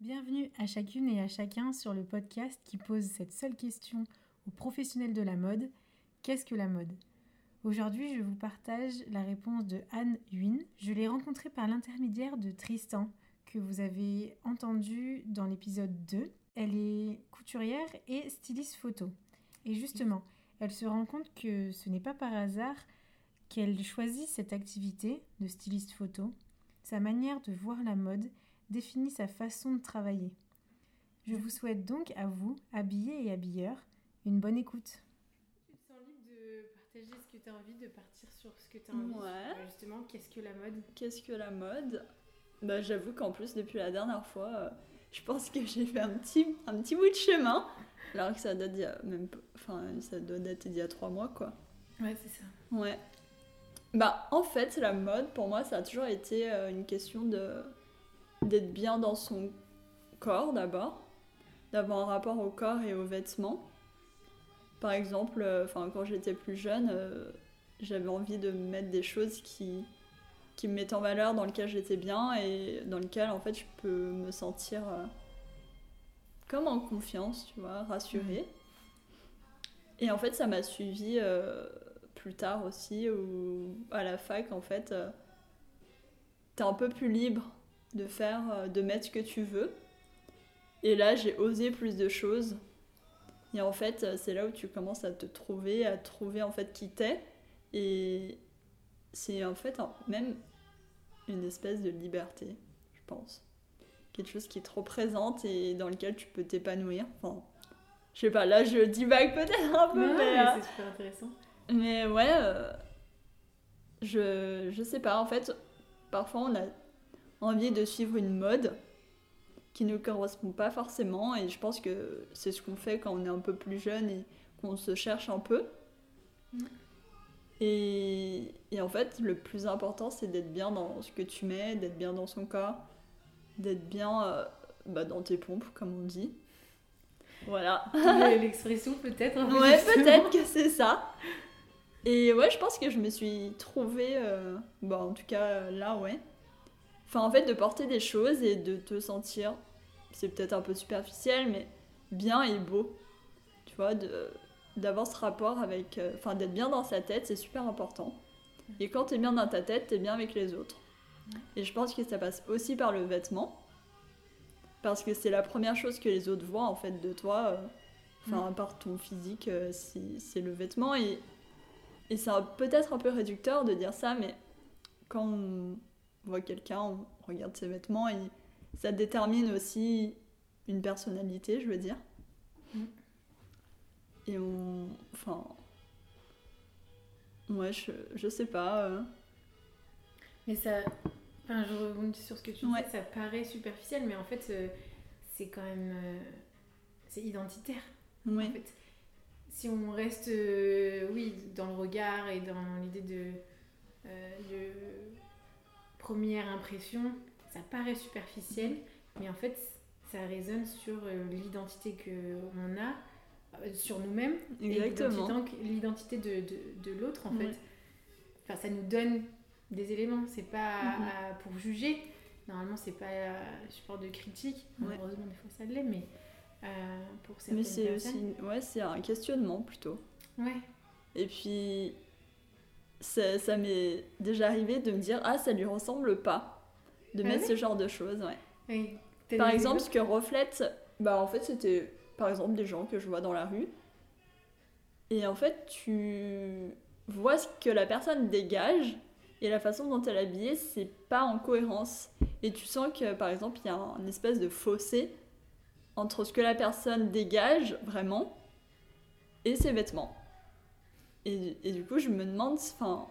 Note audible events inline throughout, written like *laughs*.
Bienvenue à chacune et à chacun sur le podcast qui pose cette seule question aux professionnels de la mode. Qu'est-ce que la mode? Aujourd'hui, je vous partage la réponse de Anne Huynh. Je l'ai rencontrée par l'intermédiaire de Tristan, que vous avez entendu dans l'épisode 2. Elle est couturière et styliste photo. Et justement, elle se rend compte que ce n'est pas par hasard qu'elle choisit cette activité de styliste photo. Sa manière de voir la mode définit sa façon de travailler. Je vous souhaite donc à vous, habillés et habilleurs, une bonne écoute. Tu te sens libre de partager ce que tu as envie, de partir sur ce que tu as envie. Ouais. justement, qu'est-ce que la mode? Qu'est-ce que la mode? Bah j'avoue qu'en plus depuis la dernière fois, euh, je pense que j'ai fait un petit, un petit bout de chemin. Alors que ça date d'il y a même enfin ça doit dater d'il y a trois mois quoi. Ouais, c'est ça. Ouais. Bah en fait la mode pour moi ça a toujours été euh, une question de d'être bien dans son corps d'abord, d'avoir un rapport au corps et aux vêtements. Par exemple, euh, quand j'étais plus jeune, euh, j'avais envie de mettre des choses qui qui me mettent en valeur, dans lesquelles j'étais bien et dans lesquelles en fait je peux me sentir euh, comme en confiance, tu vois, rassurée. Et en fait ça m'a suivi plus tard aussi ou à la fac en fait t'es un peu plus libre de faire euh, de mettre ce que tu veux. Et là j'ai osé plus de choses. Et en fait euh, c'est là où tu commences à te trouver à trouver en fait qui t'es. Et c'est en fait même une espèce de liberté je pense. Quelque chose qui est trop présente et dans lequel tu peux t'épanouir. Enfin je sais pas là je divague peut-être un peu Ouais, mais, mais euh, c'est super intéressant. mais ouais, euh, je, je sais pas, en fait, parfois on a envie de suivre une mode qui ne correspond pas forcément, et je pense que c'est ce qu'on fait quand on est un peu plus jeune et qu'on se cherche un peu. Et, et en fait, le plus important, c'est d'être bien dans ce que tu mets, d'être bien dans son corps, d'être bien euh, bah, dans tes pompes, comme on dit. Voilà. *laughs* L'expression peut-être. Ouais, peut-être que c'est ça. Et ouais, je pense que je me suis trouvée, euh, bah en tout cas là, ouais. Enfin, en fait, de porter des choses et de te sentir, c'est peut-être un peu superficiel, mais bien et beau. Tu vois, d'avoir ce rapport avec. euh, Enfin, d'être bien dans sa tête, c'est super important. Et quand t'es bien dans ta tête, t'es bien avec les autres. Et je pense que ça passe aussi par le vêtement. Parce que c'est la première chose que les autres voient en fait de toi. euh, Enfin, à part ton physique, euh, c'est le vêtement. Et, et c'est peut-être un peu réducteur de dire ça, mais quand on voit quelqu'un, on regarde ses vêtements et ça détermine aussi une personnalité, je veux dire. Mm. Et on. Enfin. Ouais, je, je sais pas. euh. Mais ça. Enfin, je rebondis sur ce que tu Ouais. disais, ça paraît superficiel, mais en fait, euh, c'est quand même. euh, c'est identitaire. En fait, si on reste, oui, dans le regard et dans l'idée de, de première impression, ça paraît superficiel, mais en fait, ça résonne sur euh, l'identité qu'on a, euh, sur nous-mêmes, et l'identité- l'identité de, de, de l'autre, en fait. Enfin, ça nous donne des éléments, c'est pas Mhm. à- pour juger. Normalement, c'est pas support de critique. Ouais. Heureusement, des fois, ça l'est, mais euh, pour certaines Mais c'est aussi. Ouais, c'est un questionnement plutôt. Ouais. Et puis, ça, ça m'est déjà arrivé de me dire Ah, ça lui ressemble pas. De Ah mettre ce genre de choses, ouais. Oui. Par exemple, ce que reflète, bah en fait, c'était par exemple des gens que je vois dans la rue. Et en fait, tu vois ce que la personne dégage et la façon dont elle est habillée, c'est pas en cohérence. Et tu sens que, par exemple, il y a un espèce de fossé entre ce que la personne dégage vraiment et ses vêtements. Et, et du coup, je me demande, enfin,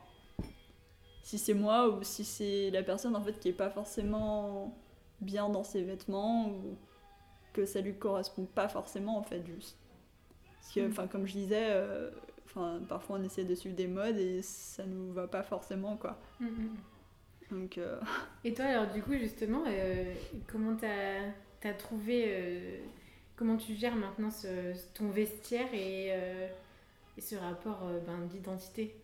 si c'est moi ou si c'est la personne en fait qui est pas forcément bien dans ses vêtements ou que ça lui correspond pas forcément en fait juste. Parce que, Mm. enfin, comme je disais, euh, enfin, parfois on essaie de suivre des modes et ça nous va pas forcément quoi. Mm, mm. Donc, euh, *laughs* Et toi, alors, du coup, justement, euh, comment t'as as trouvé. comment tu gères maintenant ce- ton vestiaire et, et ce rapport euh, ben, d'identité?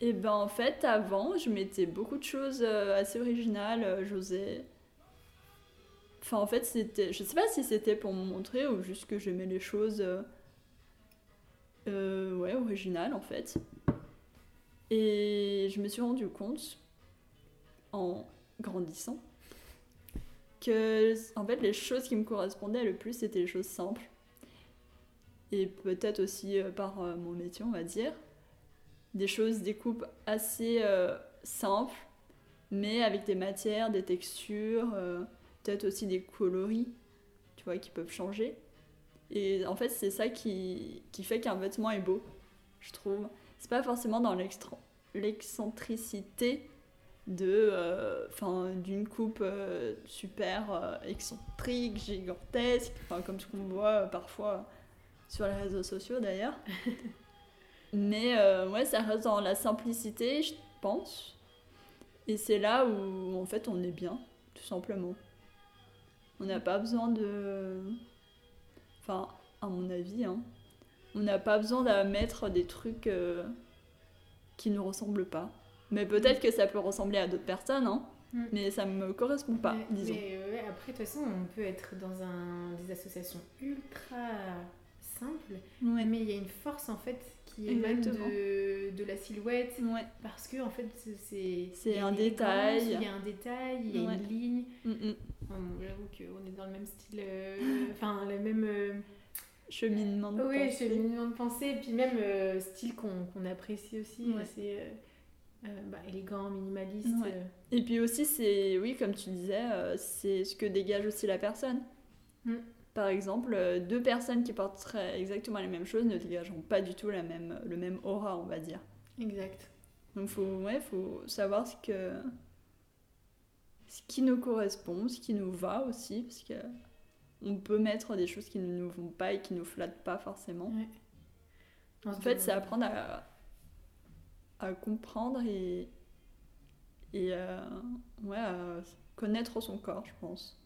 Et ben en fait, avant, je mettais beaucoup de choses euh, assez originales. euh, J'osais. Enfin, en fait, c'était. Je sais pas si c'était pour me montrer ou juste que j'aimais les choses. ouais, originales en fait. Et je me suis rendu compte, en grandissant, que en fait, les choses qui me correspondaient le plus, c'était les choses simples. Et peut-être aussi euh, par euh, mon métier, on va dire. Des choses, des coupes assez euh, simples, mais avec des matières, des textures, peut-être aussi des coloris, tu vois, qui peuvent changer. Et en fait, c'est ça qui, qui fait qu'un vêtement est beau, je trouve. C'est pas forcément dans l'excentricité de euh, d'une coupe super excentrique gigantesque comme ce qu'on voit parfois sur les réseaux sociaux d'ailleurs *laughs* mais euh, ouais ça reste dans la simplicité je pense et c'est là où en fait on est bien tout simplement on n'a pas besoin de enfin à mon avis hein, on n'a pas besoin de mettre des trucs euh, qui ne ressemblent pas mais peut-être que ça peut ressembler à d'autres personnes, hein. Mm. Mais ça me correspond pas, mais, disons. mais, ouais, après, de toute façon, on peut être dans un, des associations ultra simples, Ouais. mais il y a une force en fait qui émane de, de la silhouette. Ouais. Parce que en fait, c'est- c'est. Un détail. Il y a un détail, il y a une ligne. Mm, mm. J'avoue qu'on est dans le même style. euh, Enfin, le même. euh, Cheminement de oui, pensée. cheminement de pensée, et puis même euh, style qu'on qu'on apprécie aussi, Ouais. assez euh, euh, bah, élégant, minimaliste. Ouais. euh. Et puis aussi, c'est, oui, comme tu disais, euh, c'est ce que dégage aussi la personne. Mm. Par exemple, euh, deux personnes qui porteraient exactement les mêmes choses ne dégageront pas du tout la même, le même aura, on va dire. Exact. Donc, faut, ouais, faut savoir ce que, ce qui nous correspond, ce qui nous va aussi, parce que on peut mettre des choses qui ne nous vont pas et qui nous flattent pas forcément. En fait, c'est apprendre à, à comprendre et, ouais, à connaître son corps, je pense.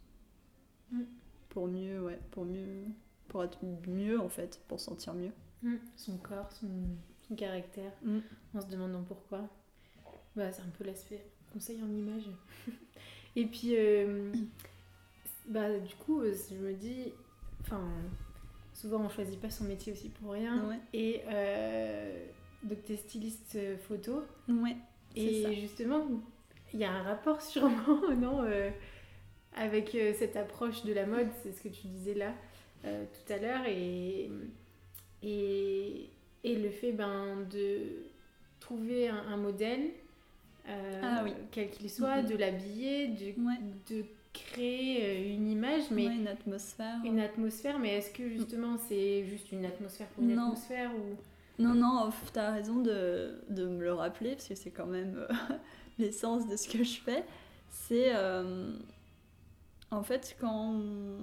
Mm. Pour mieux, ouais, pour mieux, pour être mieux en fait, pour sentir mieux. Mm, Son corps, son, son caractère, Mm. en se demandant pourquoi. Bah, c'est un peu l'aspect conseil en image. *laughs* Et puis, euh, bah, du coup, euh, je me dis, enfin, souvent on choisit pas son métier aussi pour rien. Ouais. Et euh, donc, t'es styliste euh, photo. Ouais. Et ça. justement, il y a un rapport *laughs* sûrement, non, euh, avec euh, cette approche de la mode, c'est ce que tu disais là euh, tout à l'heure, et, et, et le fait ben, de trouver un, un modèle, euh, Ah oui. quel qu'il soit, Mhm. de l'habiller, de, Ouais. de créer une image, mais Ouais, une atmosphère. une atmosphère, mais est-ce que justement c'est juste une atmosphère pour une Non. atmosphère ou... Non, non, tu as raison de, de me le rappeler, parce que c'est quand même *laughs* l'essence de ce que je fais. C'est en fait quand on,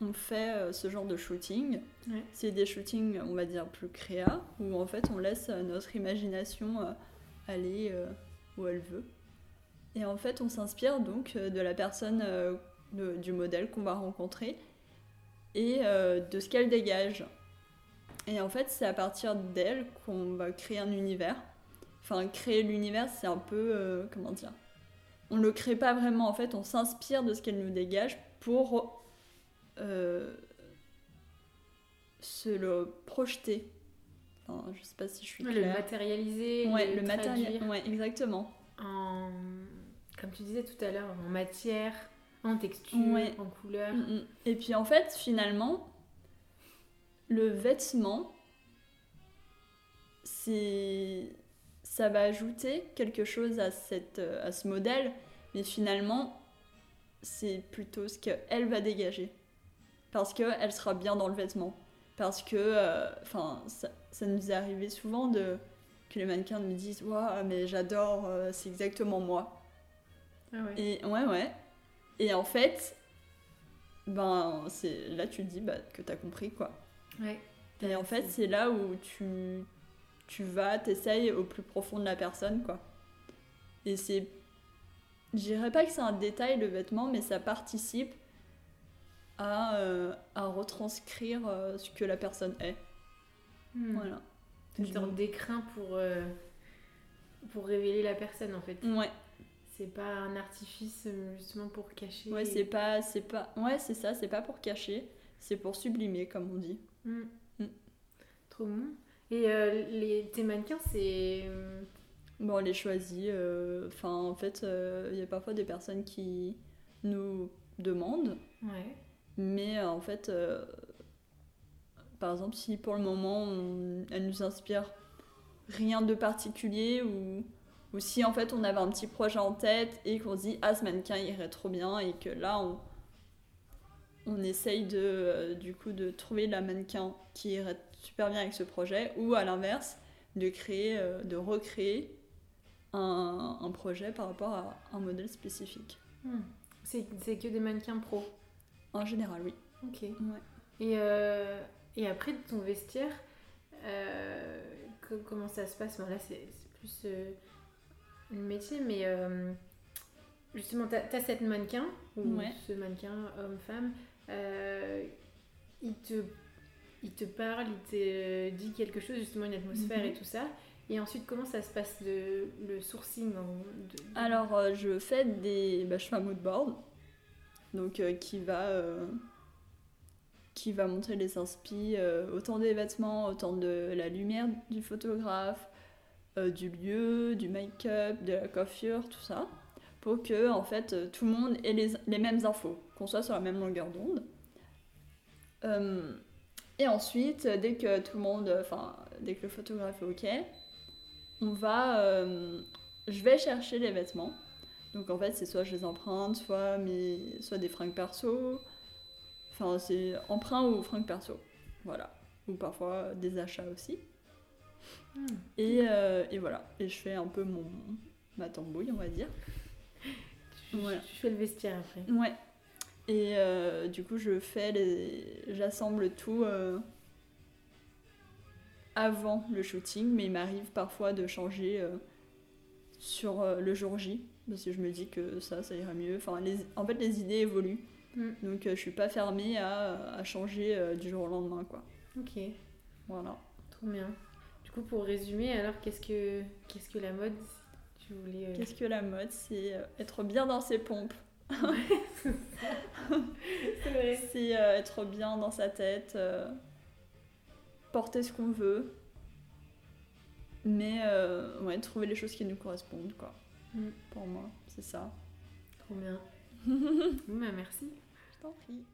on fait euh, ce genre de shooting, Ouais. c'est des shootings, on va dire, plus créa, où en fait on laisse euh, notre imagination euh, aller où elle veut. Et en fait, on s'inspire donc de la personne, de- du modèle qu'on va rencontrer et de ce qu'elle dégage. Et en fait, c'est à partir d'elle qu'on va créer un univers. Enfin, créer l'univers, c'est un peu. euh, comment dire On le crée pas vraiment, en fait, on s'inspire de ce qu'elle nous dégage pour euh, se le projeter. Enfin, je sais pas si je suis le claire. matérialiser, Ouais, le. Ouais, exactement. en, comme tu disais tout à l'heure, en matière, en texture, Ouais. en couleur. Mm, mm. Et puis en fait, finalement, le vêtement, c'est ça va ajouter quelque chose à, cette, euh, à ce modèle, mais finalement, c'est plutôt ce qu'elle va dégager. Parce qu'elle sera bien dans le vêtement. Parce que, euh, enfin, ça, ça nous est arrivé souvent de, que les mannequins me disent Waouh, mais j'adore, euh, c'est exactement moi. Ah ouais. Et ouais, ouais. Et en fait, ben, c'est là tu te dis bah, que t'as compris quoi. Ouais. Et en fait, c'est là où tu, tu vas, t'essayes au plus profond de la personne quoi. Et c'est. Je dirais pas que c'est un détail le vêtement, mais ça participe à, euh, à retranscrire euh, ce que la personne est. Hmm. Voilà. C'est sorte d'écrin pour, euh, pour révéler la personne en fait. Ouais, C'est pas un artifice justement pour cacher. Ouais, c'est pas, c'est pas, ouais, c'est ça, c'est pas pour cacher, c'est pour sublimer, comme on dit. Mm. Mm. Trop bon. Et euh, les, tes mannequins, c'est. euh, Bon, on les choisit. euh, Enfin, en fait, il y a parfois des personnes qui nous demandent, Ouais. mais en fait, par exemple, si pour le moment, on- elle nous inspire rien de particulier ou, ou si en fait on avait un petit projet en tête et qu'on se dit ah ce mannequin irait trop bien et que là on, on essaye de euh, du coup de trouver la mannequin qui irait super bien avec ce projet ou à l'inverse de créer euh, de recréer un, un projet par rapport à un modèle spécifique Hmm. C'est que des mannequins pro. en général oui Ok. ouais. Et, euh, et après, ton vestiaire, euh, co- comment ça se passe? Bon, Là, c'est plus le métier, mais justement, tu as, cette mannequin, ou Ouais. ce mannequin, homme-femme, il, te, il te parle, il te dit quelque chose, justement, une atmosphère Mhm. et tout ça. Et ensuite, comment ça se passe de, le sourcing de- Alors, euh, je fais des. Bah, je fais un mood board. Donc, euh, qui va. euh, qui va montrer les inspi euh, autant des vêtements, autant de la lumière du photographe, euh, du lieu, du make-up, de la coiffure, tout ça. Pour que, en fait, euh, tout le monde ait les, les mêmes infos, qu'on soit sur la même longueur d'onde. Euh, et ensuite, euh, dès que tout le monde. Enfin, dès que le photographe est OK, on va. euh, je vais chercher les vêtements. Donc en fait, c'est soit je les emprunte, soit, mes, soit des fringues perso. Enfin, c'est emprunt ou fringues perso. Voilà. Ou parfois des achats aussi. Hmm. Et, euh, et voilà. Et je fais un peu mon, ma tambouille, on va dire. Tu, Voilà. tu fais le vestiaire après. Ouais. Et euh, du coup, je fais les. J'assemble tout euh, avant le shooting, mais il m'arrive parfois de changer euh, sur le jour J, parce que je me dis que ça, ça ira mieux. Enfin, les... en fait, les idées évoluent. Mm. Donc, je suis pas fermée à, à changer du jour au lendemain, quoi. Ok. Voilà. Trop bien. Du coup, pour résumer, alors qu'est-ce que qu'est-ce que la mode si Tu voulais. Qu'est-ce que la mode C'est être bien dans ses pompes. C'est vrai. C'est euh, être bien dans sa tête, euh, porter ce qu'on veut, mais euh, ouais, trouver les choses qui nous correspondent, quoi. Mm. Pour moi, c'est ça. Trop bien. *laughs* Bah, merci. Je t'en prie.